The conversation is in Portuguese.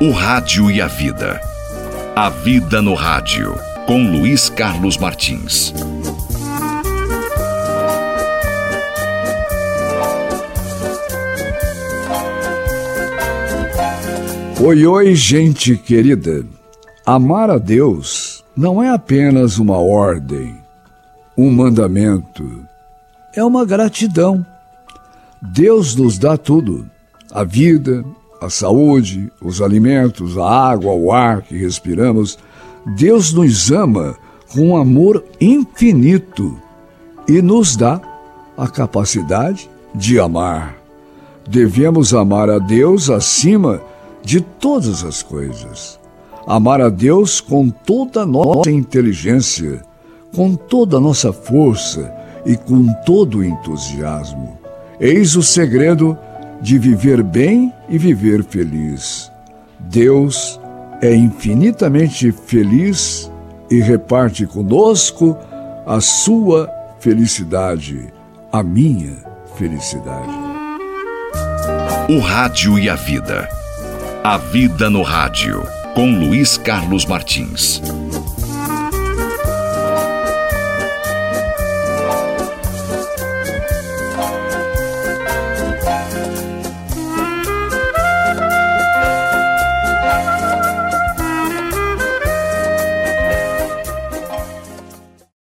O Rádio e a Vida. A Vida no Rádio, com Luiz Carlos Martins. Oi, oi, gente querida. Amar a Deus não é apenas uma ordem, um mandamento, é uma gratidão. Deus nos dá tudo: a vida, a saúde, os alimentos, a água, o ar que respiramos, Deus nos ama com um amor infinito e nos dá a capacidade de amar. Devemos amar a Deus acima de todas as coisas. Amar a Deus com toda a nossa inteligência, com toda a nossa força e com todo o entusiasmo. Eis o segredo de viver bem e viver feliz. Deus é infinitamente feliz e reparte conosco a sua felicidade, a minha felicidade. O Rádio e a Vida. A Vida no Rádio, com Luiz Carlos Martins.